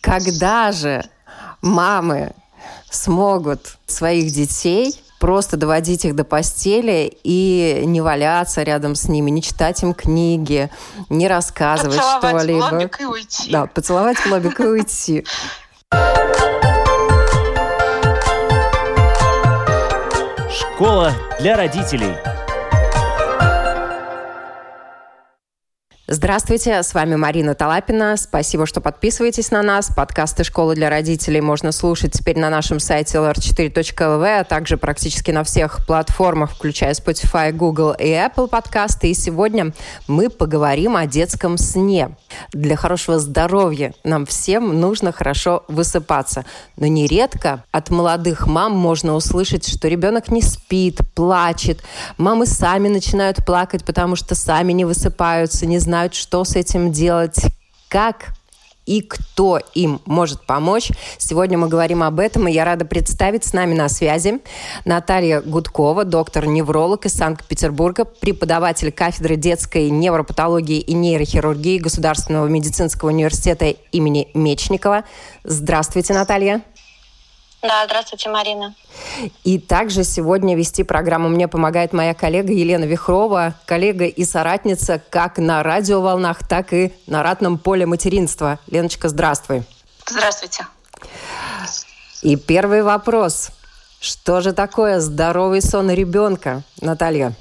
Когда же мамы смогут своих детей просто доводить их до постели и не валяться рядом с ними, не читать им книги, не рассказывать что-либо. Поцеловать в лобик и уйти. Да, поцеловать в лобик и уйти. Школа для родителей. Здравствуйте, с вами Марина Талапина. Спасибо, что подписываетесь на нас. Подкасты «Школы для родителей» можно слушать теперь на нашем сайте lr4.lv, а также практически на всех платформах, включая Spotify, Google и Apple подкасты. И сегодня мы поговорим о детском сне. Для хорошего здоровья нам всем нужно хорошо высыпаться. Но нередко от молодых мам можно услышать, что ребенок не спит, плачет. Мамы сами начинают плакать, потому что сами не высыпаются, не знают, знают, что с этим делать, как и кто им может помочь. Сегодня мы говорим об этом, и я рада представить с нами на связи Наталья Гудкова, доктор-невролог из Санкт-Петербурга, преподаватель кафедры детской невропатологии и нейрохирургии Государственного медицинского университета имени Мечникова. Здравствуйте, Наталья. Да, здравствуйте, Марина. И также сегодня вести программу мне помогает моя коллега Елена Вихрова, коллега и соратница как на радиоволнах, так и на ратном поле материнства. Леночка, здравствуй. Здравствуйте. И первый вопрос. Что же такое здоровый сон ребенка, Наталья?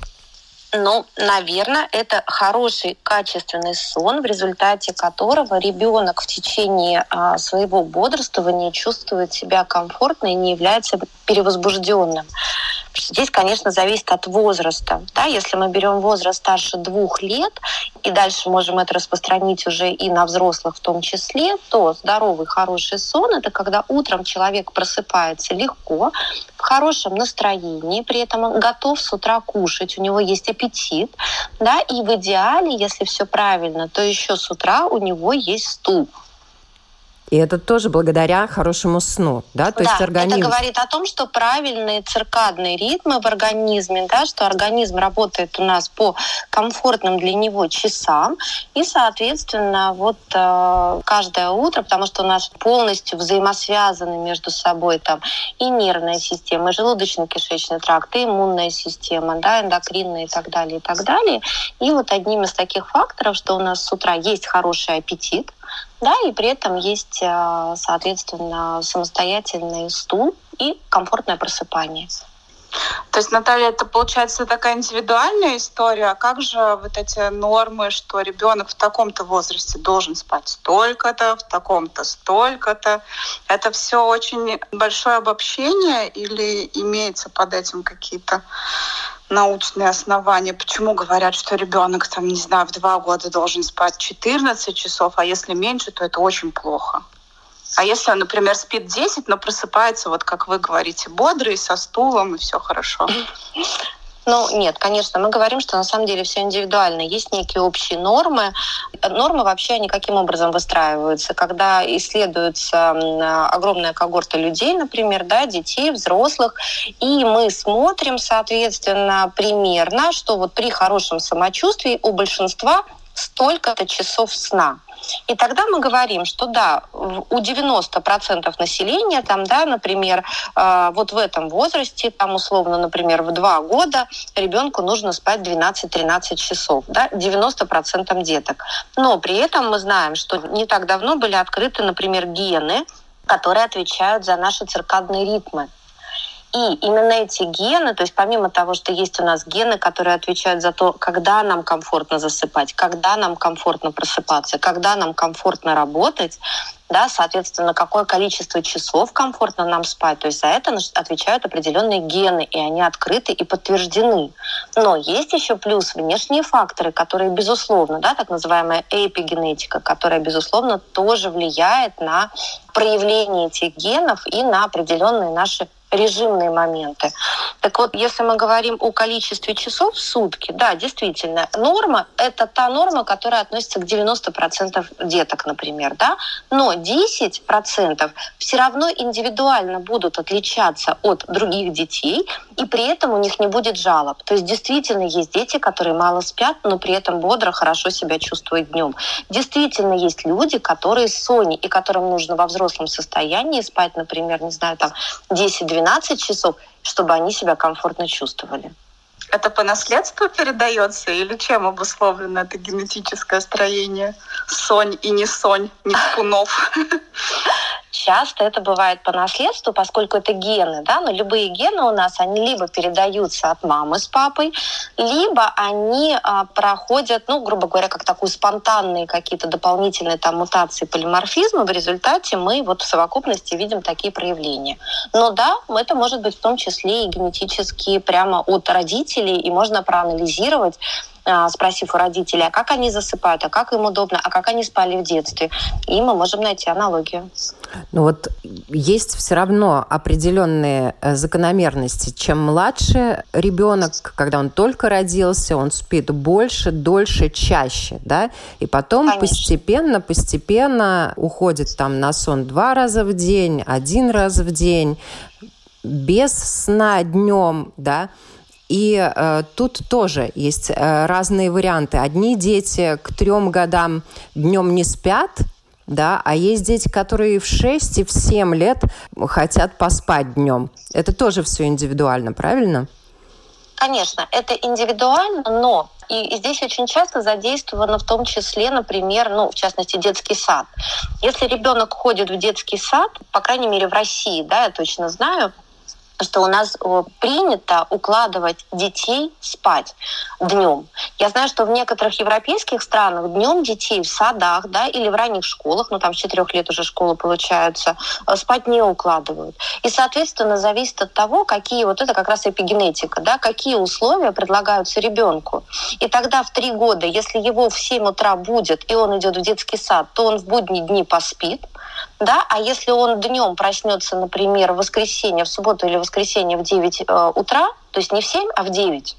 Ну, наверное, это хороший, качественный сон, в результате которого ребенок в течение а, своего бодрствования чувствует себя комфортно и не является перевозбужденным. Здесь, конечно, зависит от возраста. Да? Если мы берем возраст старше двух лет, и дальше можем это распространить уже и на взрослых в том числе, то здоровый, хороший сон – это когда утром человек просыпается легко, хорошем настроении, при этом он готов с утра кушать, у него есть аппетит, да, и в идеале, если все правильно, то еще с утра у него есть стул. И это тоже благодаря хорошему сну, да? То да, есть организм... это говорит о том, что правильные циркадные ритмы в организме, да, что организм работает у нас по комфортным для него часам, и, соответственно, вот э, каждое утро, потому что у нас полностью взаимосвязаны между собой там и нервная система, и желудочно-кишечный тракт, и иммунная система, да, эндокринная и так далее, и так далее. И вот одним из таких факторов, что у нас с утра есть хороший аппетит, да, и при этом есть, э, соответственно, самостоятельный стул и комфортное просыпание. То есть, Наталья, это получается такая индивидуальная история. А как же вот эти нормы, что ребенок в таком-то возрасте должен спать столько-то, в таком-то столько-то? Это все очень большое обобщение или имеется под этим какие-то научные основания, почему говорят, что ребенок, там, не знаю, в два года должен спать 14 часов, а если меньше, то это очень плохо. А если например, спит 10, но просыпается, вот как вы говорите, бодрый, со стулом, и все хорошо? Ну, нет, конечно, мы говорим, что на самом деле все индивидуально. Есть некие общие нормы. Нормы вообще они каким образом выстраиваются? Когда исследуется огромная когорта людей, например, да, детей, взрослых, и мы смотрим, соответственно, примерно, что вот при хорошем самочувствии у большинства столько-то часов сна. И тогда мы говорим, что да, у 90% населения, там, да, например, э, вот в этом возрасте, там условно, например, в 2 года ребенку нужно спать 12-13 часов, да, 90% деток. Но при этом мы знаем, что не так давно были открыты, например, гены, которые отвечают за наши циркадные ритмы. И именно эти гены, то есть помимо того, что есть у нас гены, которые отвечают за то, когда нам комфортно засыпать, когда нам комфортно просыпаться, когда нам комфортно работать, да, соответственно, какое количество часов комфортно нам спать. То есть за это отвечают определенные гены, и они открыты и подтверждены. Но есть еще плюс внешние факторы, которые, безусловно, да, так называемая эпигенетика, которая, безусловно, тоже влияет на проявление этих генов и на определенные наши режимные моменты. Так вот, если мы говорим о количестве часов в сутки, да, действительно, норма – это та норма, которая относится к 90% деток, например, да, но 10% все равно индивидуально будут отличаться от других детей, и при этом у них не будет жалоб. То есть действительно есть дети, которые мало спят, но при этом бодро, хорошо себя чувствуют днем. Действительно есть люди, которые сони, и которым нужно во взрослом состоянии спать, например, не знаю, там 10-12 часов, чтобы они себя комфортно чувствовали. Это по наследству передается или чем обусловлено это генетическое строение? Сонь и не сонь, не спунов. Часто это бывает по наследству, поскольку это гены, да, но любые гены у нас, они либо передаются от мамы с папой, либо они а, проходят, ну, грубо говоря, как такую спонтанные какие-то дополнительные там мутации полиморфизма, в результате мы вот в совокупности видим такие проявления. Но да, это может быть в том числе и генетически прямо от родителей, и можно проанализировать, спросив у родителей, а как они засыпают, а как им удобно, а как они спали в детстве. И мы можем найти аналогию. Ну вот есть все равно определенные э, закономерности. Чем младше ребенок, когда он только родился, он спит больше, дольше, чаще, да, и потом Конечно. постепенно, постепенно уходит там на сон два раза в день, один раз в день, без сна днем, да, и э, тут тоже есть э, разные варианты. Одни дети к трем годам днем не спят, да, а есть дети, которые в 6 и в 7 лет хотят поспать днем. Это тоже все индивидуально, правильно? Конечно, это индивидуально, но и здесь очень часто задействовано в том числе, например, ну, в частности, детский сад. Если ребенок ходит в детский сад, по крайней мере, в России, да, я точно знаю, что у нас принято укладывать детей спать днем. Я знаю, что в некоторых европейских странах днем детей в садах да, или в ранних школах, ну там с четырех лет уже школы получаются, э, спать не укладывают. И, соответственно, зависит от того, какие, вот это как раз эпигенетика, да, какие условия предлагаются ребенку. И тогда в три года, если его в 7 утра будет, и он идет в детский сад, то он в будние дни поспит, да, а если он днем проснется, например, в воскресенье, в субботу или в воскресенье в 9 э, утра, то есть не в 7, а в 9,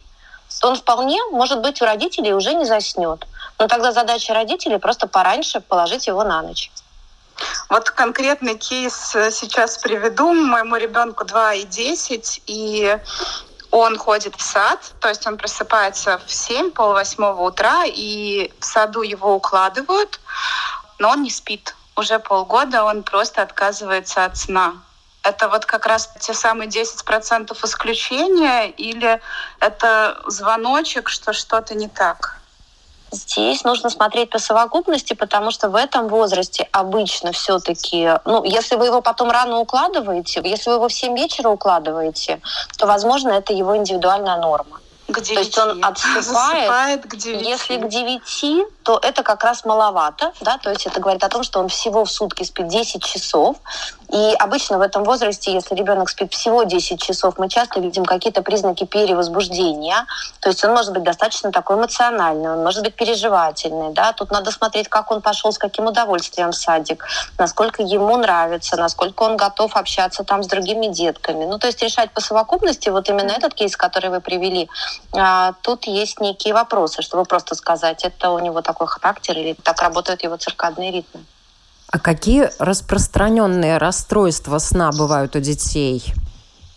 то он вполне, может быть, у родителей уже не заснет. Но тогда задача родителей просто пораньше положить его на ночь. Вот конкретный кейс э, сейчас приведу. Моему ребенку 2 и 10, и он ходит в сад, то есть он просыпается в 7, пол восьмого утра, и в саду его укладывают, но он не спит уже полгода он просто отказывается от сна. Это вот как раз те самые 10% исключения или это звоночек, что что-то не так? Здесь нужно смотреть по совокупности, потому что в этом возрасте обычно все-таки, ну, если вы его потом рано укладываете, если вы его в 7 вечера укладываете, то, возможно, это его индивидуальная норма. К 9. То есть он отступает. к 9. Если к 9, то это как раз маловато, да, то есть это говорит о том, что он всего в сутки спит 10 часов, и обычно в этом возрасте, если ребенок спит всего 10 часов, мы часто видим какие-то признаки перевозбуждения. То есть он может быть достаточно такой эмоциональный, он может быть переживательный. Да? Тут надо смотреть, как он пошел, с каким удовольствием в садик, насколько ему нравится, насколько он готов общаться там с другими детками. Ну, то есть решать по совокупности, вот именно этот кейс, который вы привели, а, тут есть некие вопросы, чтобы просто сказать, это у него такой характер или так работают его циркадные ритмы. А какие распространенные расстройства сна бывают у детей?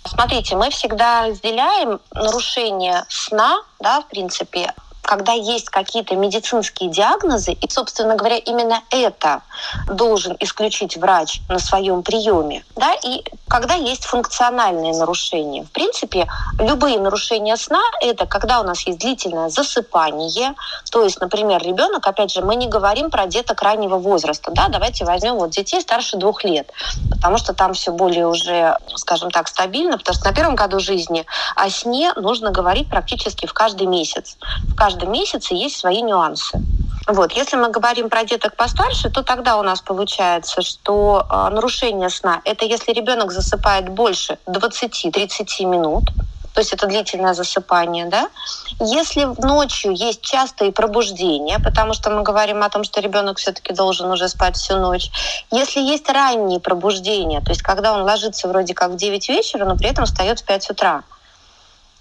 Смотрите, мы всегда разделяем нарушение сна, да, в принципе, когда есть какие-то медицинские диагнозы, и, собственно говоря, именно это должен исключить врач на своем приеме, да, и когда есть функциональные нарушения. В принципе, любые нарушения сна — это когда у нас есть длительное засыпание, то есть, например, ребенок, опять же, мы не говорим про деток раннего возраста, да, давайте возьмем вот детей старше двух лет, потому что там все более уже, скажем так, стабильно, потому что на первом году жизни о сне нужно говорить практически в каждый месяц. В каждый каждом месяце есть свои нюансы. Вот. Если мы говорим про деток постарше, то тогда у нас получается, что э, нарушение сна – это если ребенок засыпает больше 20-30 минут, то есть это длительное засыпание, да. Если ночью есть частые пробуждения, потому что мы говорим о том, что ребенок все-таки должен уже спать всю ночь. Если есть ранние пробуждения, то есть когда он ложится вроде как в 9 вечера, но при этом встает в 5 утра.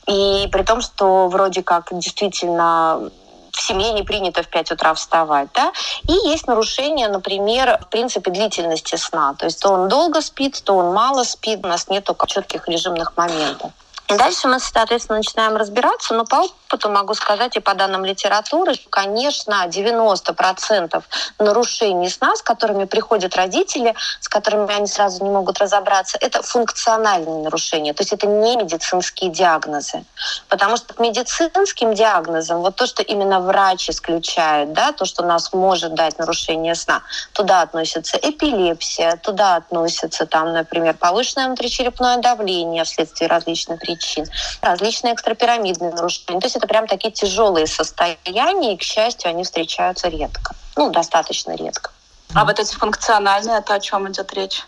И при том, что вроде как действительно в семье не принято в 5 утра вставать, да, и есть нарушение, например, в принципе длительности сна, то есть то он долго спит, то он мало спит, у нас нет только четких режимных моментов. Дальше мы, соответственно, начинаем разбираться, но по опыту могу сказать и по данным литературы, конечно, 90% нарушений сна, с которыми приходят родители, с которыми они сразу не могут разобраться, это функциональные нарушения, то есть это не медицинские диагнозы. Потому что к медицинским диагнозам, вот то, что именно врач исключает, да, то, что нас может дать нарушение сна, туда относится эпилепсия, туда относится, там, например, повышенное внутричерепное давление вследствие различных причин, различные экстрапирамидные нарушения. То есть это прям такие тяжелые состояния, и, к счастью, они встречаются редко. Ну, достаточно редко. А вот эти функциональные, это о чем идет речь?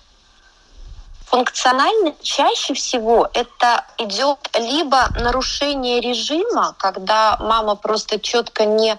Функционально чаще всего это идет либо нарушение режима, когда мама просто четко не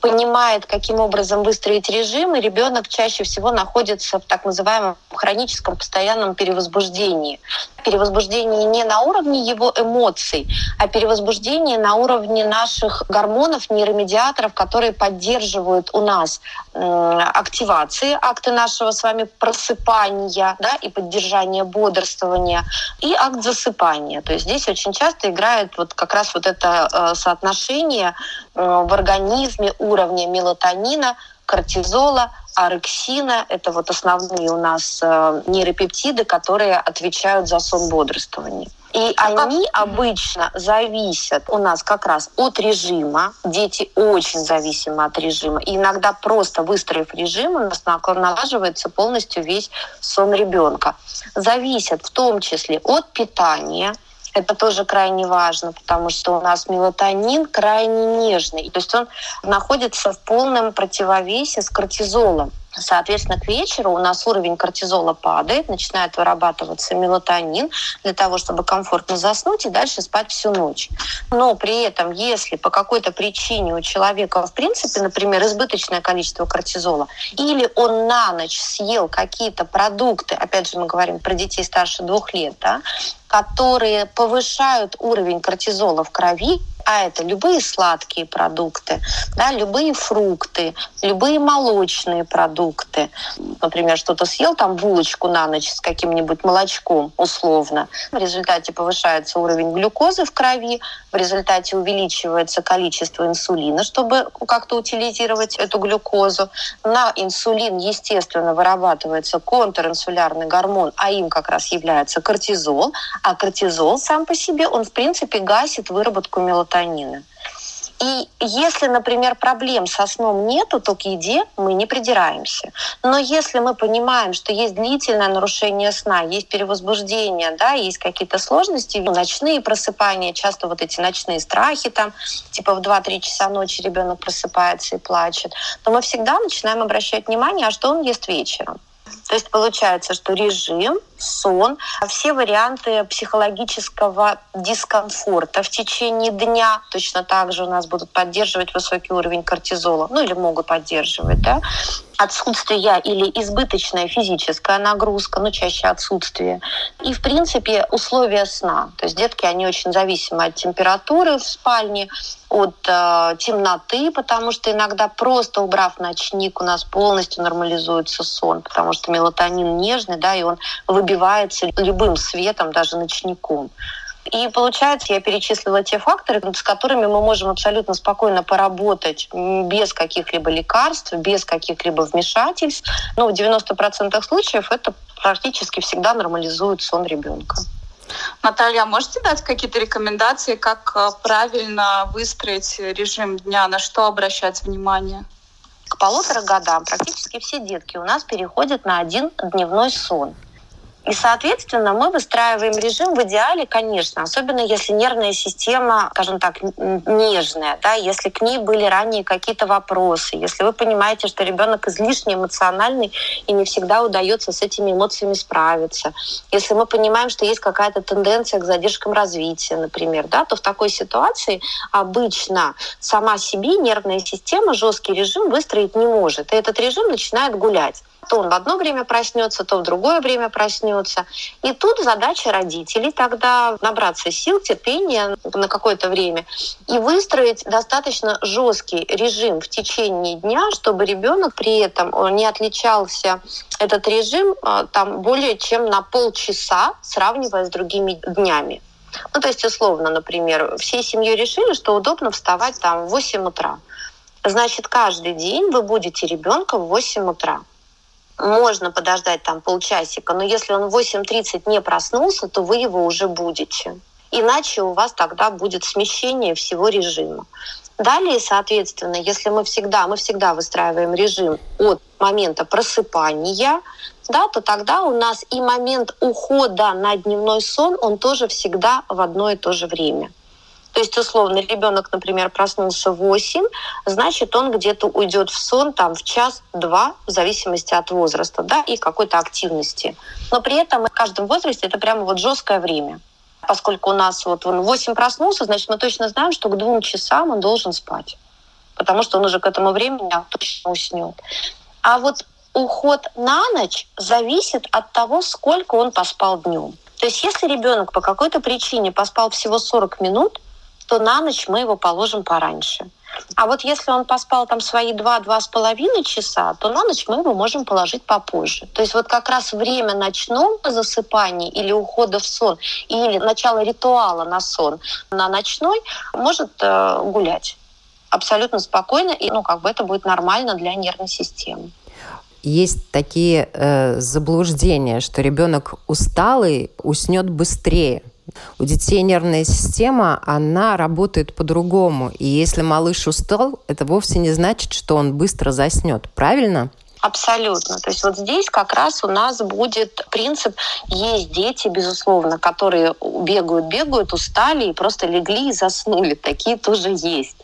понимает, каким образом выстроить режим, и ребенок чаще всего находится в так называемом хроническом постоянном перевозбуждении. Перевозбуждение не на уровне его эмоций, а перевозбуждение на уровне наших гормонов, нейромедиаторов, которые поддерживают у нас активации, акты нашего с вами просыпания да, и поддержания бодрствования, и акт засыпания. То есть здесь очень часто играет вот как раз вот это э, соотношение э, в организме уровня мелатонина, кортизола, орексина. Это вот основные у нас э, нейропептиды, которые отвечают за сон бодрствования. И они обычно зависят у нас как раз от режима. Дети очень зависимы от режима. И иногда просто выстроив режим, у нас налаживается полностью весь сон ребенка. Зависят в том числе от питания, это тоже крайне важно, потому что у нас мелатонин крайне нежный. То есть он находится в полном противовесе с кортизолом. Соответственно, к вечеру у нас уровень кортизола падает, начинает вырабатываться мелатонин для того, чтобы комфортно заснуть и дальше спать всю ночь. Но при этом, если по какой-то причине у человека, в принципе, например, избыточное количество кортизола, или он на ночь съел какие-то продукты, опять же мы говорим про детей старше двух лет, да, которые повышают уровень кортизола в крови, а это любые сладкие продукты, да, любые фрукты, любые молочные продукты. Например, что-то съел там булочку на ночь с каким-нибудь молочком условно. В результате повышается уровень глюкозы в крови, в результате увеличивается количество инсулина, чтобы как-то утилизировать эту глюкозу. На инсулин, естественно, вырабатывается контринсулярный гормон, а им как раз является кортизол. А кортизол сам по себе, он в принципе гасит выработку мелатонина. И если, например, проблем со сном нету, то к еде мы не придираемся. Но если мы понимаем, что есть длительное нарушение сна, есть перевозбуждение, да, есть какие-то сложности, ночные просыпания, часто вот эти ночные страхи, там, типа в 2-3 часа ночи ребенок просыпается и плачет, то мы всегда начинаем обращать внимание, а что он ест вечером. То есть получается, что режим, сон, все варианты психологического дискомфорта в течение дня точно так же у нас будут поддерживать высокий уровень кортизола, ну или могут поддерживать, да, отсутствие или избыточная физическая нагрузка, ну, чаще отсутствие. И, в принципе, условия сна. То есть детки, они очень зависимы от температуры в спальне, от э, темноты, потому что иногда просто убрав ночник, у нас полностью нормализуется сон, потому что мелатонин нежный, да, и он выбивается любым светом, даже ночником. И получается, я перечислила те факторы, с которыми мы можем абсолютно спокойно поработать без каких-либо лекарств, без каких-либо вмешательств. Но в 90% случаев это практически всегда нормализует сон ребенка. Наталья, а можете дать какие-то рекомендации, как э, правильно выстроить режим дня, на что обращать внимание? К полутора годам практически все детки у нас переходят на один дневной сон. И, соответственно, мы выстраиваем режим в идеале, конечно, особенно если нервная система, скажем так, нежная, да, если к ней были ранее какие-то вопросы, если вы понимаете, что ребенок излишне эмоциональный и не всегда удается с этими эмоциями справиться, если мы понимаем, что есть какая-то тенденция к задержкам развития, например, да, то в такой ситуации обычно сама себе нервная система жесткий режим выстроить не может. И этот режим начинает гулять то он в одно время проснется, то в другое время проснется. И тут задача родителей тогда набраться сил, терпения на какое-то время и выстроить достаточно жесткий режим в течение дня, чтобы ребенок при этом не отличался этот режим а, там более чем на полчаса, сравнивая с другими днями. Ну, то есть, условно, например, всей семьей решили, что удобно вставать там в 8 утра. Значит, каждый день вы будете ребенка в 8 утра можно подождать там полчасика, но если он в 8.30 не проснулся, то вы его уже будете. Иначе у вас тогда будет смещение всего режима. Далее, соответственно, если мы всегда, мы всегда выстраиваем режим от момента просыпания, да, то тогда у нас и момент ухода на дневной сон, он тоже всегда в одно и то же время. То есть, условно, ребенок, например, проснулся в 8, значит, он где-то уйдет в сон там в час-два, в зависимости от возраста, да, и какой-то активности. Но при этом в каждом возрасте это прямо вот жесткое время. Поскольку у нас вот он в 8 проснулся, значит, мы точно знаем, что к двум часам он должен спать. Потому что он уже к этому времени точно уснет. А вот уход на ночь зависит от того, сколько он поспал днем. То есть если ребенок по какой-то причине поспал всего 40 минут, то на ночь мы его положим пораньше. А вот если он поспал там свои два-два с половиной часа, то на ночь мы его можем положить попозже. То есть вот как раз время ночного засыпания или ухода в сон, или начало ритуала на сон на ночной может э, гулять абсолютно спокойно, и ну, как бы это будет нормально для нервной системы. Есть такие э, заблуждения, что ребенок усталый уснет быстрее. У детей нервная система, она работает по-другому. И если малыш устал, это вовсе не значит, что он быстро заснет. Правильно? Абсолютно. То есть вот здесь как раз у нас будет принцип, есть дети, безусловно, которые бегают, бегают, устали и просто легли и заснули. Такие тоже есть.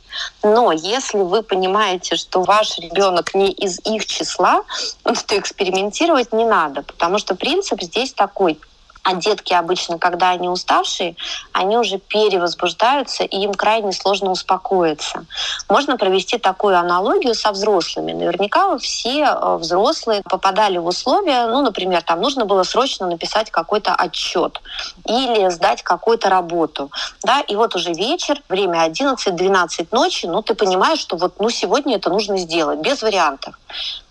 Но если вы понимаете, что ваш ребенок не из их числа, то экспериментировать не надо, потому что принцип здесь такой – а детки обычно, когда они уставшие, они уже перевозбуждаются, и им крайне сложно успокоиться. Можно провести такую аналогию со взрослыми. Наверняка все э, взрослые попадали в условия, ну, например, там нужно было срочно написать какой-то отчет или сдать какую-то работу. Да, и вот уже вечер, время 11-12 ночи, ну, ты понимаешь, что вот, ну, сегодня это нужно сделать, без вариантов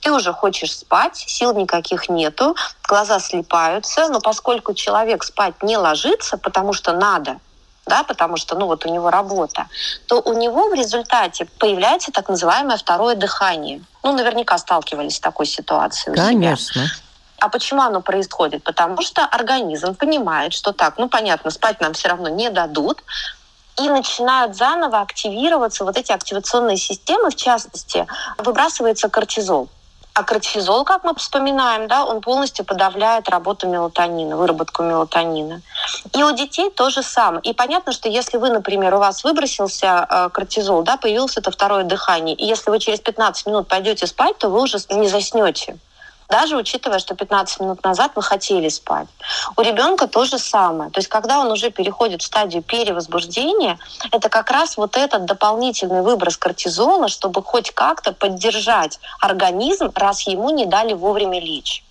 ты уже хочешь спать, сил никаких нету, глаза слипаются, но поскольку человек спать не ложится, потому что надо, да, потому что, ну, вот у него работа, то у него в результате появляется так называемое второе дыхание. Ну, наверняка сталкивались с такой ситуацией. Конечно. А почему оно происходит? Потому что организм понимает, что так, ну понятно, спать нам все равно не дадут, и начинают заново активироваться вот эти активационные системы, в частности, выбрасывается кортизол. А кортизол, как мы вспоминаем, да, он полностью подавляет работу мелатонина, выработку мелатонина. И у детей то же самое. И понятно, что если вы, например, у вас выбросился э, кортизол, да, появилось это второе дыхание, и если вы через 15 минут пойдете спать, то вы уже не заснете даже учитывая, что 15 минут назад вы хотели спать. У ребенка то же самое. То есть когда он уже переходит в стадию перевозбуждения, это как раз вот этот дополнительный выброс кортизола, чтобы хоть как-то поддержать организм, раз ему не дали вовремя лечь.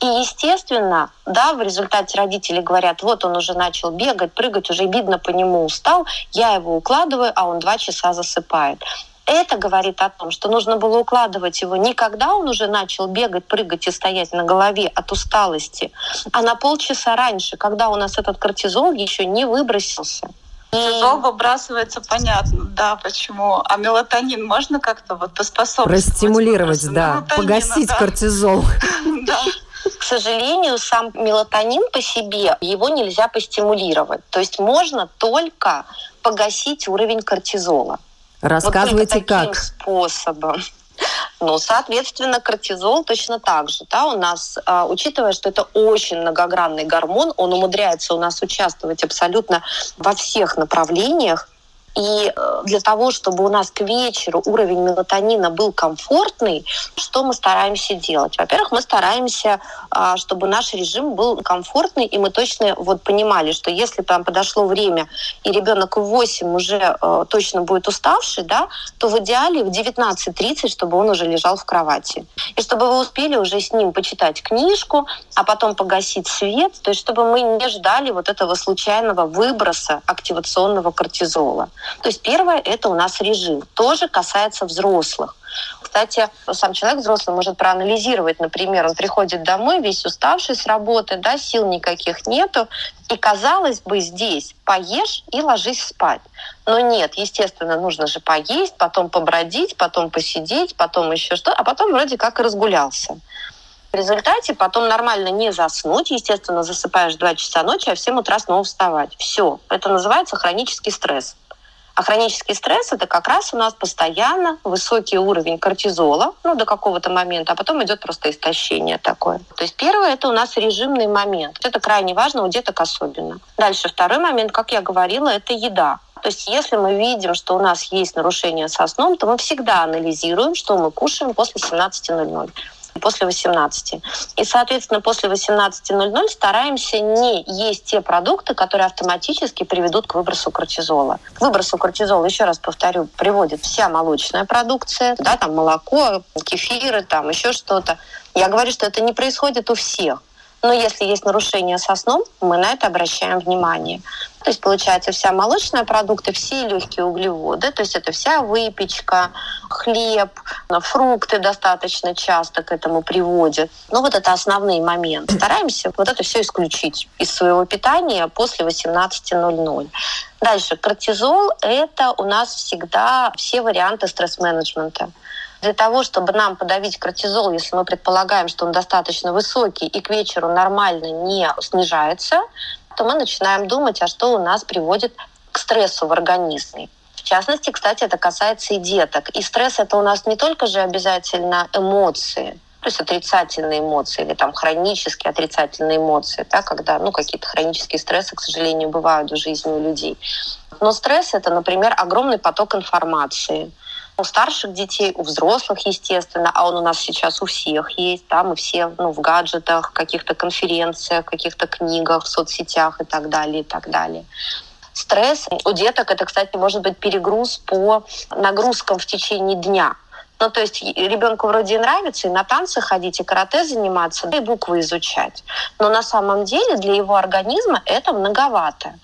И, естественно, да, в результате родители говорят, вот он уже начал бегать, прыгать, уже видно по нему устал, я его укладываю, а он два часа засыпает. Это говорит о том, что нужно было укладывать его не когда он уже начал бегать, прыгать и стоять на голове от усталости, а на полчаса раньше, когда у нас этот кортизол еще не выбросился. Кортизол выбрасывается, понятно, да, почему. А мелатонин можно как-то вот поспособствовать? Простимулировать, да, погасить да. кортизол. Да. К сожалению, сам мелатонин по себе, его нельзя постимулировать. То есть можно только погасить уровень кортизола. Рассказывайте вот как. способом. Ну, соответственно, кортизол точно так же. Да, у нас, а, учитывая, что это очень многогранный гормон, он умудряется у нас участвовать абсолютно во всех направлениях, и э, для того, чтобы у нас к вечеру уровень мелатонина был комфортный, что мы стараемся делать? Во-первых, мы стараемся, а, чтобы наш режим был комфортный, и мы точно вот понимали, что если там подошло время, и ребенок в 8 уже э, точно будет уставший, да, то в идеале в 19.30, чтобы он уже лежал в кровати. И чтобы вы успели уже с ним почитать книжку, а потом погасить свет, то есть чтобы мы не ждали вот этого случайного выброса активационного кортизола. То есть первое – это у нас режим. Тоже касается взрослых. Кстати, сам человек взрослый может проанализировать, например, он приходит домой весь уставший с работы, да, сил никаких нету, и казалось бы здесь поешь и ложись спать. Но нет, естественно, нужно же поесть, потом побродить, потом посидеть, потом еще что, а потом вроде как и разгулялся. В результате потом нормально не заснуть, естественно, засыпаешь 2 часа ночи, а в 7 утра снова вставать. Все. Это называется хронический стресс. А хронический стресс – это как раз у нас постоянно высокий уровень кортизола, ну, до какого-то момента, а потом идет просто истощение такое. То есть первое – это у нас режимный момент. Это крайне важно, у деток особенно. Дальше второй момент, как я говорила, это еда. То есть если мы видим, что у нас есть нарушение со сном, то мы всегда анализируем, что мы кушаем после 17.00 после 18. И, соответственно, после 18.00 стараемся не есть те продукты, которые автоматически приведут к выбросу кортизола. К выбросу кортизола, еще раз повторю, приводит вся молочная продукция, да, там молоко, кефиры, там еще что-то. Я говорю, что это не происходит у всех. Но если есть нарушение со сном, мы на это обращаем внимание. То есть, получается, вся молочная продукты, все легкие углеводы, то есть это вся выпечка, хлеб, фрукты достаточно часто к этому приводят. Ну, вот это основные моменты. Стараемся вот это все исключить из своего питания после 18.00. Дальше. Кортизол – это у нас всегда все варианты стресс-менеджмента. Для того, чтобы нам подавить кортизол, если мы предполагаем, что он достаточно высокий и к вечеру нормально не снижается, то мы начинаем думать, а что у нас приводит к стрессу в организме. В частности, кстати, это касается и деток. И стресс это у нас не только же обязательно эмоции, то есть отрицательные эмоции или там хронические отрицательные эмоции, да, когда ну, какие-то хронические стрессы, к сожалению, бывают в жизни у людей. Но стресс это, например, огромный поток информации – у старших детей, у взрослых, естественно, а он у нас сейчас у всех есть, да, мы все ну, в гаджетах, каких-то конференциях, каких-то книгах, в соцсетях и так далее, и так далее. Стресс у деток это, кстати, может быть перегруз по нагрузкам в течение дня. Ну, то есть ребенку вроде и нравится и на танцы ходить, и карате заниматься, и буквы изучать. Но на самом деле для его организма это многовато.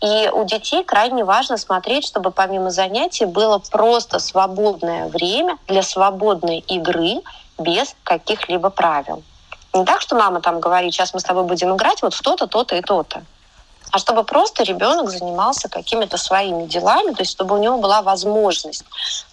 И у детей крайне важно смотреть, чтобы помимо занятий было просто свободное время для свободной игры без каких-либо правил. Не так, что мама там говорит, сейчас мы с тобой будем играть вот в то-то, то-то и то-то а чтобы просто ребенок занимался какими-то своими делами, то есть чтобы у него была возможность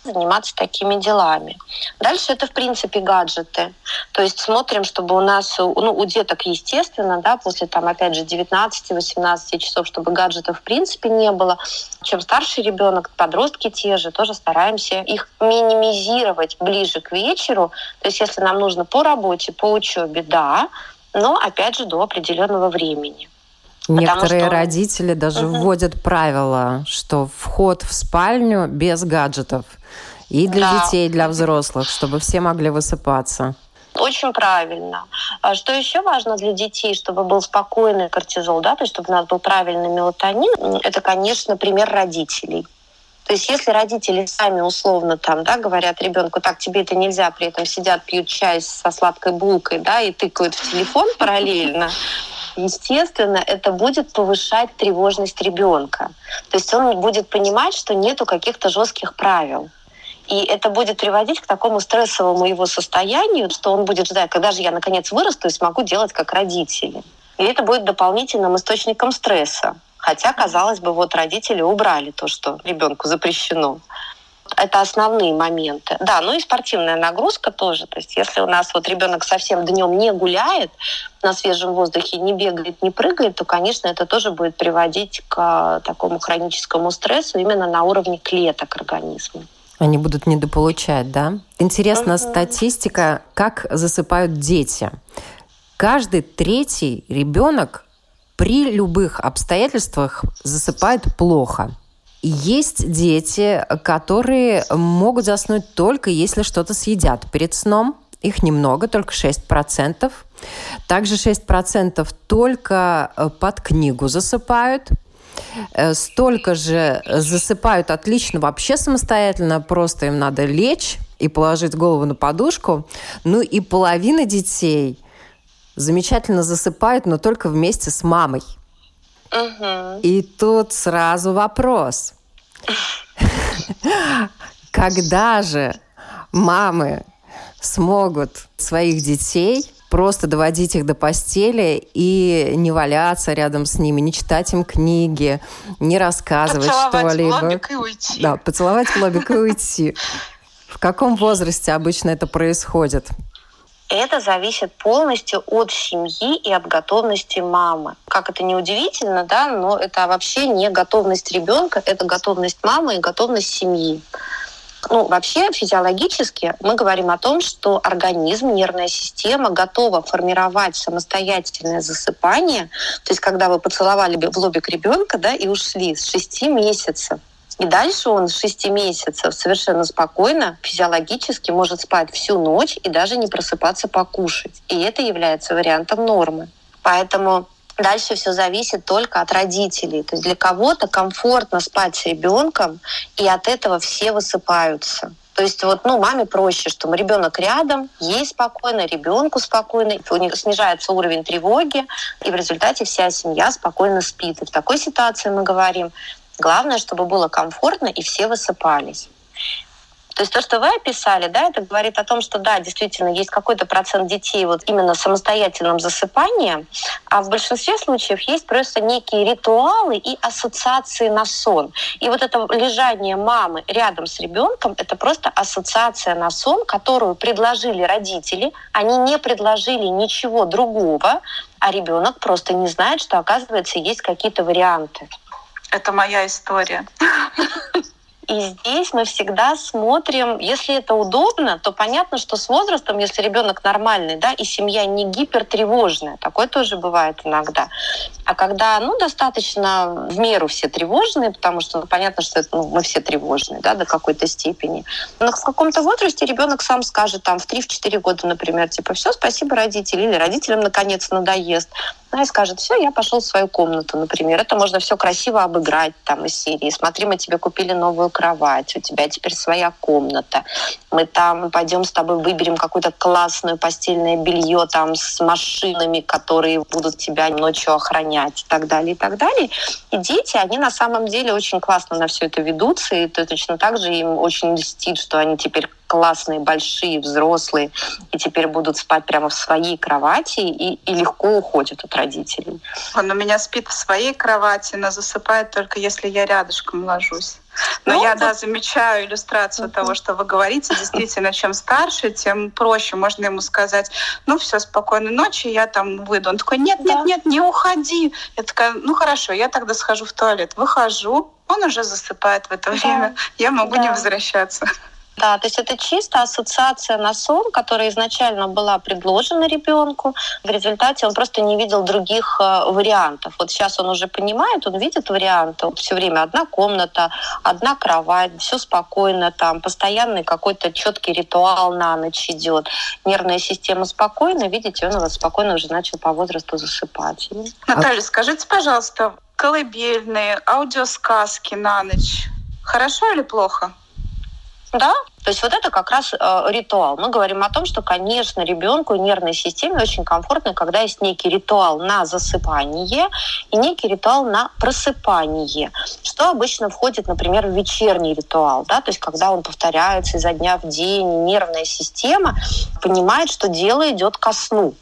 заниматься такими делами. Дальше это, в принципе, гаджеты. То есть смотрим, чтобы у нас, ну, у деток, естественно, да, после там, опять же, 19-18 часов, чтобы гаджетов в принципе не было. Чем старше ребенок, подростки те же, тоже стараемся их минимизировать ближе к вечеру. То есть если нам нужно по работе, по учебе, да, но опять же до определенного времени. Некоторые что... родители даже угу. вводят правила, что вход в спальню без гаджетов. И для да. детей, и для взрослых, чтобы все могли высыпаться. Очень правильно. А что еще важно для детей, чтобы был спокойный кортизол, да, то есть чтобы у нас был правильный мелатонин, это, конечно, пример родителей. То есть если родители сами условно там, да, говорят ребенку, так, тебе это нельзя, при этом сидят, пьют чай со сладкой булкой, да, и тыкают в телефон параллельно, естественно, это будет повышать тревожность ребенка. То есть он будет понимать, что нету каких-то жестких правил. И это будет приводить к такому стрессовому его состоянию, что он будет ждать, когда же я наконец вырасту и смогу делать как родители. И это будет дополнительным источником стресса. Хотя, казалось бы, вот родители убрали то, что ребенку запрещено. Это основные моменты. Да, ну и спортивная нагрузка тоже. То есть если у нас вот ребенок совсем днем не гуляет, на свежем воздухе не бегает, не прыгает, то, конечно, это тоже будет приводить к такому хроническому стрессу именно на уровне клеток организма. Они будут недополучать, да? Интересна uh-huh. статистика, как засыпают дети. Каждый третий ребенок при любых обстоятельствах засыпает плохо. Есть дети, которые могут заснуть только если что-то съедят перед сном. Их немного, только 6%. Также 6% только э, под книгу засыпают. Э, столько же засыпают отлично вообще самостоятельно, просто им надо лечь и положить голову на подушку. Ну и половина детей замечательно засыпают, но только вместе с мамой. Угу. И тут сразу вопрос. Когда же мамы смогут своих детей просто доводить их до постели и не валяться рядом с ними, не читать им книги, не рассказывать что-либо. Поцеловать в лобик и уйти. Да, поцеловать в лобик и уйти. В каком возрасте обычно это происходит? Это зависит полностью от семьи и от готовности мамы. Как это не удивительно, да, но это вообще не готовность ребенка, это готовность мамы и готовность семьи. Ну, вообще физиологически мы говорим о том, что организм, нервная система готова формировать самостоятельное засыпание. То есть, когда вы поцеловали в лобик ребенка, да, и ушли с 6 месяцев, и дальше он с 6 месяцев совершенно спокойно, физиологически может спать всю ночь и даже не просыпаться покушать. И это является вариантом нормы. Поэтому Дальше все зависит только от родителей. То есть для кого-то комфортно спать с ребенком, и от этого все высыпаются. То есть вот, ну, маме проще, что ребенок рядом, ей спокойно, ребенку спокойно, у них снижается уровень тревоги, и в результате вся семья спокойно спит. И в такой ситуации мы говорим, Главное, чтобы было комфортно и все высыпались. То есть то, что вы описали, да, это говорит о том, что да, действительно есть какой-то процент детей вот именно самостоятельным засыпанием, а в большинстве случаев есть просто некие ритуалы и ассоциации на сон. И вот это лежание мамы рядом с ребенком, это просто ассоциация на сон, которую предложили родители, они не предложили ничего другого, а ребенок просто не знает, что оказывается есть какие-то варианты. Это моя история. И здесь мы всегда смотрим, если это удобно, то понятно, что с возрастом, если ребенок нормальный, да, и семья не гипертревожная, такое тоже бывает иногда. А когда, ну, достаточно в меру все тревожные, потому что ну, понятно, что это, ну, мы все тревожные, да, до какой-то степени. Но в каком-то возрасте ребенок сам скажет, там, в 3-4 года, например, типа, все, спасибо родителям, или родителям наконец надоест да, и скажет, все, я пошел в свою комнату, например. Это можно все красиво обыграть там из серии. Смотри, мы тебе купили новую кровать, у тебя теперь своя комната. Мы там пойдем с тобой выберем какое-то классное постельное белье там с машинами, которые будут тебя ночью охранять и так далее, и так далее. И дети, они на самом деле очень классно на все это ведутся, и точно так же им очень льстит, что они теперь классные, большие, взрослые, и теперь будут спать прямо в своей кровати и, и легко уходят от родителей. Он у меня спит в своей кровати, но засыпает только если я рядышком ложусь. Но ну, я, да, замечаю иллюстрацию того, что вы говорите. Действительно, чем старше, тем проще. Можно ему сказать, ну все, спокойной ночи, я там выйду. Он такой, нет, нет, нет, не уходи. Я такая, ну хорошо, я тогда схожу в туалет. Выхожу, он уже засыпает в это время. Я могу не возвращаться. Да, то есть это чисто ассоциация на сон, которая изначально была предложена ребенку. В результате он просто не видел других э, вариантов. Вот сейчас он уже понимает, он видит варианты. Все время одна комната, одна кровать, все спокойно там, постоянный какой-то четкий ритуал на ночь идет. Нервная система спокойна, видите, он вот спокойно уже начал по возрасту засыпать. Наталья, скажите, пожалуйста, колыбельные, аудиосказки на ночь, хорошо или плохо? Да, то есть вот это как раз э, ритуал. Мы говорим о том, что, конечно, ребенку и нервной системе очень комфортно, когда есть некий ритуал на засыпание и некий ритуал на просыпание, что обычно входит, например, в вечерний ритуал, да, то есть когда он повторяется изо дня в день, нервная система понимает, что дело идет ко сну.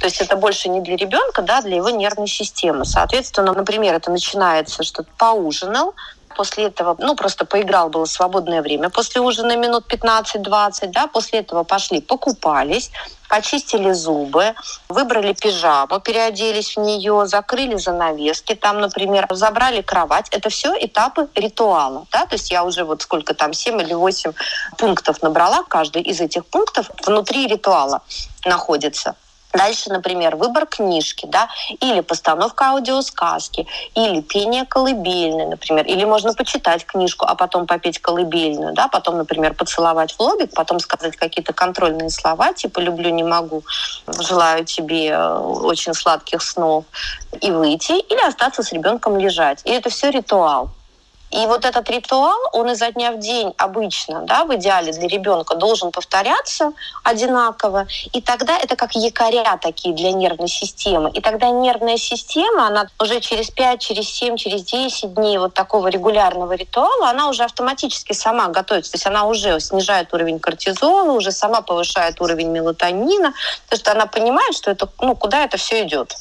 То есть это больше не для ребенка, да, а для его нервной системы. Соответственно, например, это начинается, что поужинал, После этого, ну, просто поиграл, было свободное время. После ужина минут 15-20, да, после этого пошли, покупались, почистили зубы, выбрали пижаму, переоделись в нее, закрыли занавески, там, например, забрали кровать. Это все этапы ритуала. Да? То есть я уже вот сколько там, 7 или 8 пунктов набрала. Каждый из этих пунктов внутри ритуала находится. Дальше, например, выбор книжки, да, или постановка аудиосказки, или пение колыбельной, например, или можно почитать книжку, а потом попеть колыбельную, да, потом, например, поцеловать в лобик, потом сказать какие-то контрольные слова, типа «люблю, не могу», «желаю тебе э, очень сладких снов», и выйти, или остаться с ребенком лежать. И это все ритуал. И вот этот ритуал, он изо дня в день обычно, да, в идеале для ребенка должен повторяться одинаково. И тогда это как якоря такие для нервной системы. И тогда нервная система, она уже через 5, через 7, через 10 дней вот такого регулярного ритуала, она уже автоматически сама готовится. То есть она уже снижает уровень кортизола, уже сама повышает уровень мелатонина, потому что она понимает, что это, ну, куда это все идет.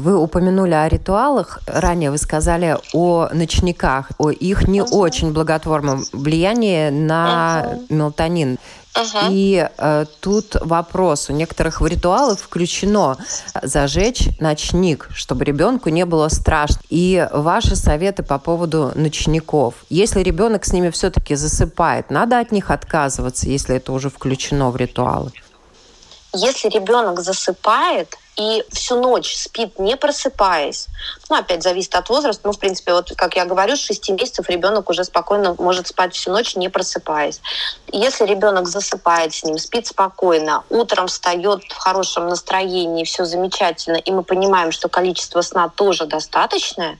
Вы упомянули о ритуалах. Ранее вы сказали о ночниках, о их не uh-huh. очень благотворном влиянии на uh-huh. мелатонин. Uh-huh. И э, тут вопрос. У некоторых в ритуалы включено зажечь ночник, чтобы ребенку не было страшно. И ваши советы по поводу ночников. Если ребенок с ними все-таки засыпает, надо от них отказываться, если это уже включено в ритуалы? Если ребенок засыпает, и всю ночь спит, не просыпаясь. Ну, опять зависит от возраста. Ну, в принципе, вот, как я говорю, с 6 месяцев ребенок уже спокойно может спать всю ночь, не просыпаясь. Если ребенок засыпает с ним, спит спокойно, утром встает в хорошем настроении, все замечательно, и мы понимаем, что количество сна тоже достаточное,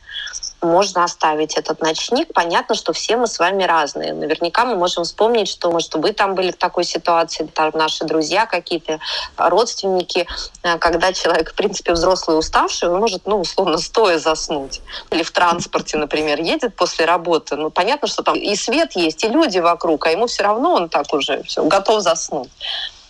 можно оставить этот ночник. Понятно, что все мы с вами разные. Наверняка мы можем вспомнить, что, может, вы там были в такой ситуации, там наши друзья какие-то, родственники, э, когда человек, в принципе, взрослый уставший, он может, ну, условно, стоя заснуть. Или в транспорте, например, едет после работы. Ну, понятно, что там и свет есть, и люди вокруг, а ему все равно он так уже все, готов заснуть.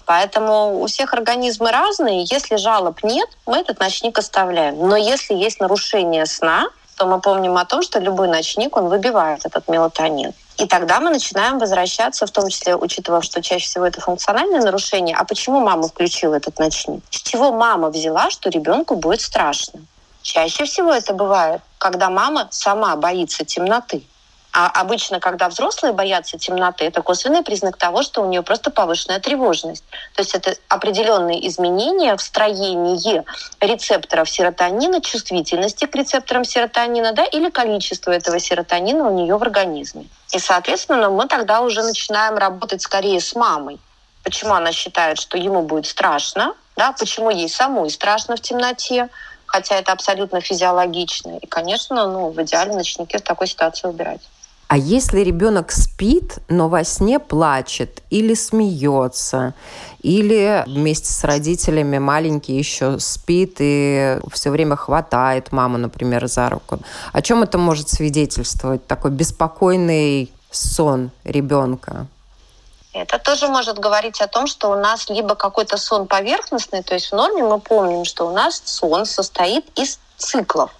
Поэтому у всех организмы разные. Если жалоб нет, мы этот ночник оставляем. Но если есть нарушение сна, то мы помним о том, что любой ночник, он выбивает этот мелатонин. И тогда мы начинаем возвращаться, в том числе, учитывая, что чаще всего это функциональное нарушение, а почему мама включила этот ночник? С чего мама взяла, что ребенку будет страшно? Чаще всего это бывает, когда мама сама боится темноты. А обычно, когда взрослые боятся темноты, это косвенный признак того, что у нее просто повышенная тревожность. То есть это определенные изменения в строении рецепторов серотонина, чувствительности к рецепторам серотонина, да, или количество этого серотонина у нее в организме. И, соответственно, мы тогда уже начинаем работать скорее с мамой. Почему она считает, что ему будет страшно, да, почему ей самой страшно в темноте, хотя это абсолютно физиологично. И, конечно, ну, в идеале ночники в такой ситуации убирать. А если ребенок спит, но во сне плачет или смеется, или вместе с родителями маленький еще спит и все время хватает маму, например, за руку. О чем это может свидетельствовать? Такой беспокойный сон ребенка. Это тоже может говорить о том, что у нас либо какой-то сон поверхностный, то есть в норме мы помним, что у нас сон состоит из циклов.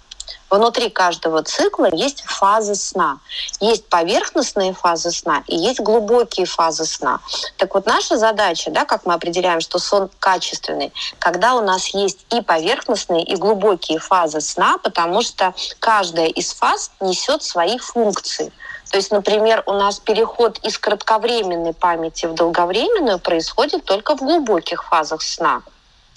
Внутри каждого цикла есть фазы сна. Есть поверхностные фазы сна и есть глубокие фазы сна. Так вот, наша задача, да, как мы определяем, что сон качественный, когда у нас есть и поверхностные, и глубокие фазы сна, потому что каждая из фаз несет свои функции. То есть, например, у нас переход из кратковременной памяти в долговременную происходит только в глубоких фазах сна.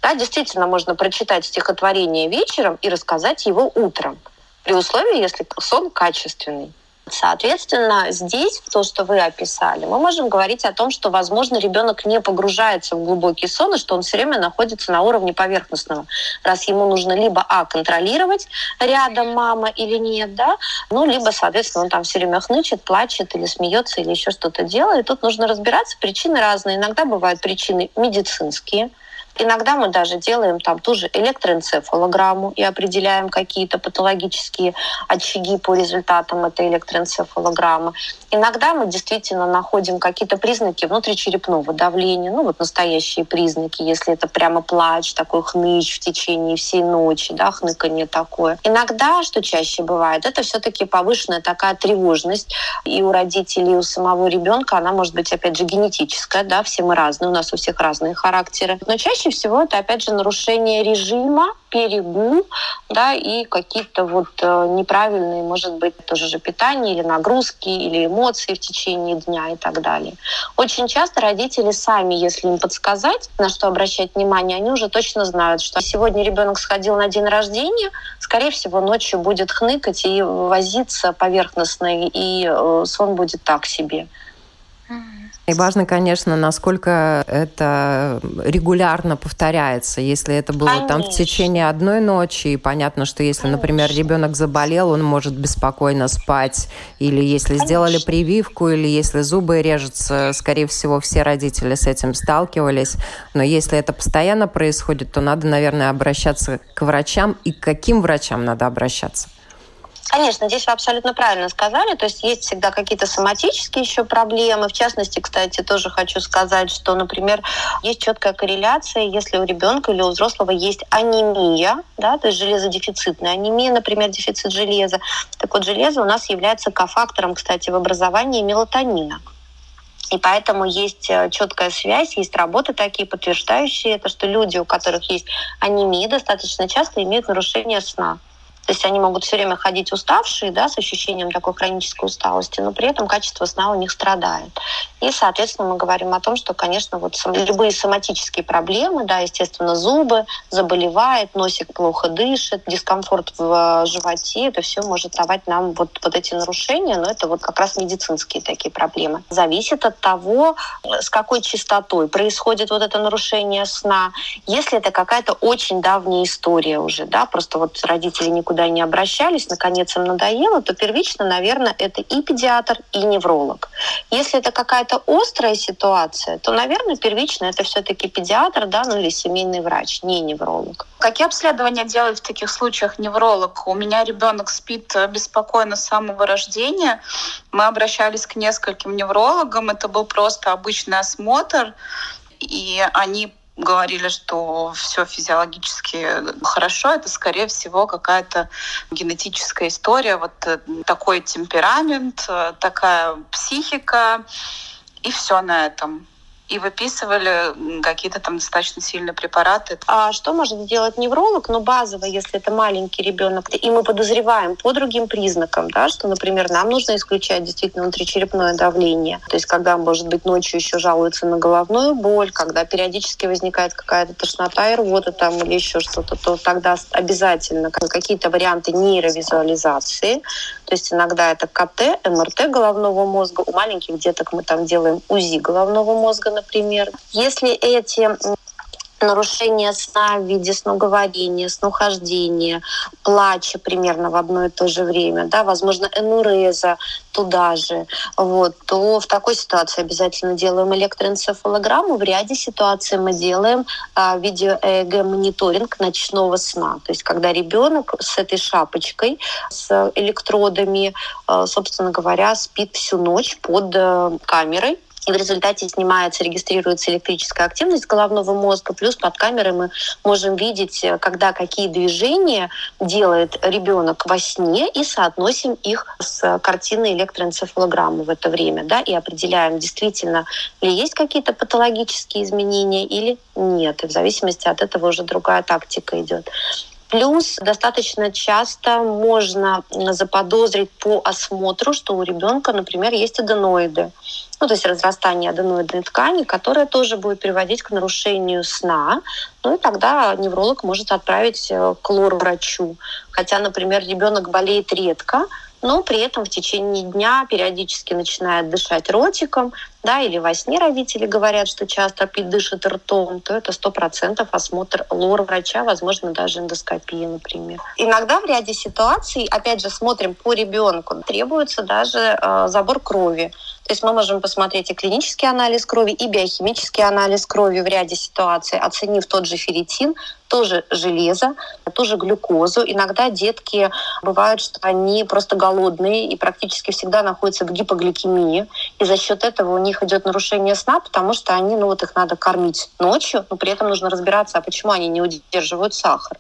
Да, действительно, можно прочитать стихотворение вечером и рассказать его утром, при условии, если сон качественный. Соответственно, здесь, то, что вы описали, мы можем говорить о том, что, возможно, ребенок не погружается в глубокий сон, и что он все время находится на уровне поверхностного. Раз ему нужно либо, а, контролировать, рядом мама или нет, да, ну, либо, соответственно, он там все время хнычет, плачет или смеется, или еще что-то делает. Тут нужно разбираться. Причины разные. Иногда бывают причины медицинские, Иногда мы даже делаем там ту же электроэнцефалограмму и определяем какие-то патологические очаги по результатам этой электроэнцефалограммы. Иногда мы действительно находим какие-то признаки внутричерепного давления, ну вот настоящие признаки, если это прямо плач, такой хныч в течение всей ночи, да, хныканье такое. Иногда, что чаще бывает, это все-таки повышенная такая тревожность и у родителей, и у самого ребенка, она может быть, опять же, генетическая, да, все мы разные, у нас у всех разные характеры. Но чаще всего это, опять же, нарушение режима, перегул, да, и какие-то вот э, неправильные, может быть, тоже же питание или нагрузки, или эмоции в течение дня и так далее. Очень часто родители сами, если им подсказать, на что обращать внимание, они уже точно знают, что сегодня ребенок сходил на день рождения, скорее всего, ночью будет хныкать и возиться поверхностно, и э, сон будет так себе. И важно, конечно, насколько это регулярно повторяется. Если это было конечно. там в течение одной ночи, и понятно, что если, конечно. например, ребенок заболел, он может беспокойно спать, или если конечно. сделали прививку, или если зубы режутся, скорее всего, все родители с этим сталкивались. Но если это постоянно происходит, то надо, наверное, обращаться к врачам. И к каким врачам надо обращаться? Конечно, здесь вы абсолютно правильно сказали. То есть есть всегда какие-то соматические еще проблемы. В частности, кстати, тоже хочу сказать, что, например, есть четкая корреляция, если у ребенка или у взрослого есть анемия, да, то есть железодефицитная анемия, например, дефицит железа. Так вот, железо у нас является кофактором, кстати, в образовании мелатонина. И поэтому есть э, четкая связь, есть работы такие, подтверждающие это, что люди, у которых есть анемия, достаточно часто имеют нарушение сна. То есть они могут все время ходить уставшие, да, с ощущением такой хронической усталости, но при этом качество сна у них страдает. И, соответственно, мы говорим о том, что, конечно, вот любые соматические проблемы, да, естественно, зубы, заболевает, носик плохо дышит, дискомфорт в э, животе, это все может давать нам вот, вот эти нарушения, но это вот как раз медицинские такие проблемы. Зависит от того, с какой частотой происходит вот это нарушение сна. Если это какая-то очень давняя история уже, да, просто вот родители никуда никуда не обращались, наконец им надоело, то первично, наверное, это и педиатр, и невролог. Если это какая-то острая ситуация, то, наверное, первично это все-таки педиатр, да, ну или семейный врач, не невролог. Какие обследования делает в таких случаях невролог? У меня ребенок спит беспокойно с самого рождения. Мы обращались к нескольким неврологам. Это был просто обычный осмотр. И они говорили, что все физиологически хорошо, это, скорее всего, какая-то генетическая история, вот э, такой темперамент, э, такая психика, и все на этом и выписывали какие-то там достаточно сильные препараты. А что может сделать невролог? Ну, базово, если это маленький ребенок, и мы подозреваем по другим признакам, да, что, например, нам нужно исключать действительно внутричерепное давление. То есть, когда, может быть, ночью еще жалуется на головную боль, когда периодически возникает какая-то тошнота и рвота там или еще что-то, то тогда обязательно какие-то варианты нейровизуализации. То есть иногда это КТ, МРТ головного мозга. У маленьких деток мы там делаем УЗИ головного мозга, например. Если эти нарушение сна в виде сноговорения, снохождения, плача примерно в одно и то же время, да, возможно, энуреза туда же, вот, то в такой ситуации обязательно делаем электроэнцефалограмму. В ряде ситуаций мы делаем а, видео-ЭЭГ-мониторинг ночного сна. То есть когда ребенок с этой шапочкой, с электродами, а, собственно говоря, спит всю ночь под а, камерой, и в результате снимается, регистрируется электрическая активность головного мозга, плюс под камерой мы можем видеть, э, когда какие движения делает ребенок во сне, и соотносим их с картиной электроэнцефалограммы в это время, да, и определяем, действительно ли есть какие-то патологические изменения или нет. И в зависимости от этого уже другая тактика идет. Плюс достаточно часто можно заподозрить по осмотру, что у ребенка, например, есть аденоиды. Ну, то есть разрастание аденоидной ткани, которое тоже будет приводить к нарушению сна. Ну и тогда невролог может отправить э, к лор-врачу. Хотя, например, ребенок болеет редко, но при этом в течение дня периодически начинает дышать ротиком, да, или во сне родители говорят, что часто дышит ртом, то это сто процентов осмотр лор-врача, возможно, даже эндоскопия, например. Иногда в ряде ситуаций, опять же, смотрим по ребенку, требуется даже э, забор крови. То есть мы можем посмотреть и клинический анализ крови, и биохимический анализ крови в ряде ситуаций, оценив тот же ферритин, тоже железо, тоже глюкозу. Иногда детки бывают, что они просто голодные и практически всегда находятся в гипогликемии. И за счет этого у них идет нарушение сна, потому что они, ну вот их надо кормить ночью, но при этом нужно разбираться, а почему они не удерживают сахар.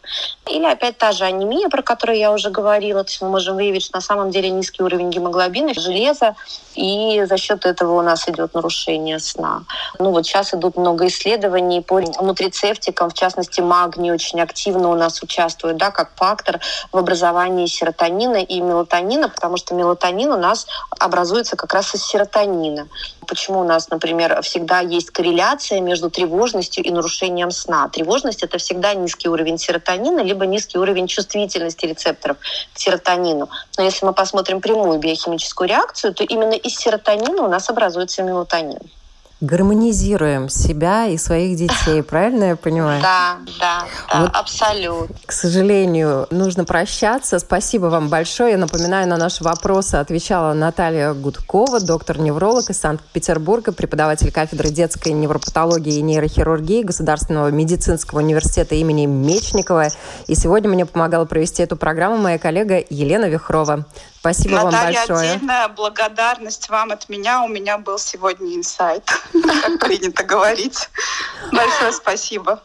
Или опять та же анемия, про которую я уже говорила. То есть мы можем выявить, что на самом деле низкий уровень гемоглобина, железа, и за счет этого у нас идет нарушение сна. Ну вот сейчас идут много исследований по нутрицептикам, в частности магний очень активно у нас участвует, да, как фактор в образовании серотонина и мелатонина, потому что мелатонин у нас образуется как раз из серотонина. Почему у нас, например, всегда есть корреляция между тревожностью и нарушением сна? Тревожность — это всегда низкий уровень серотонина, либо низкий уровень чувствительности рецепторов к серотонину. Но если мы посмотрим прямую биохимическую реакцию, то именно из серотонина у нас образуется мелатонин гармонизируем себя и своих детей, правильно я понимаю? Да, да, да, вот, абсолютно. К сожалению, нужно прощаться. Спасибо вам большое. Я напоминаю, на наши вопросы отвечала Наталья Гудкова, доктор-невролог из Санкт-Петербурга, преподаватель кафедры детской невропатологии и нейрохирургии Государственного медицинского университета имени Мечникова. И сегодня мне помогала провести эту программу моя коллега Елена Вихрова. Спасибо Наталья, вам большое. отдельная благодарность вам от меня. У меня был сегодня инсайт, как принято говорить. Большое спасибо.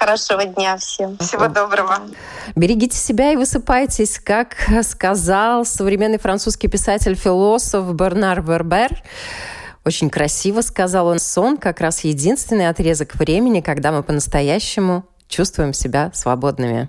Хорошего дня всем. Всего доброго. Берегите себя и высыпайтесь, как сказал современный французский писатель-философ Бернар Вербер. Очень красиво сказал он. Сон как раз единственный отрезок времени, когда мы по-настоящему чувствуем себя свободными.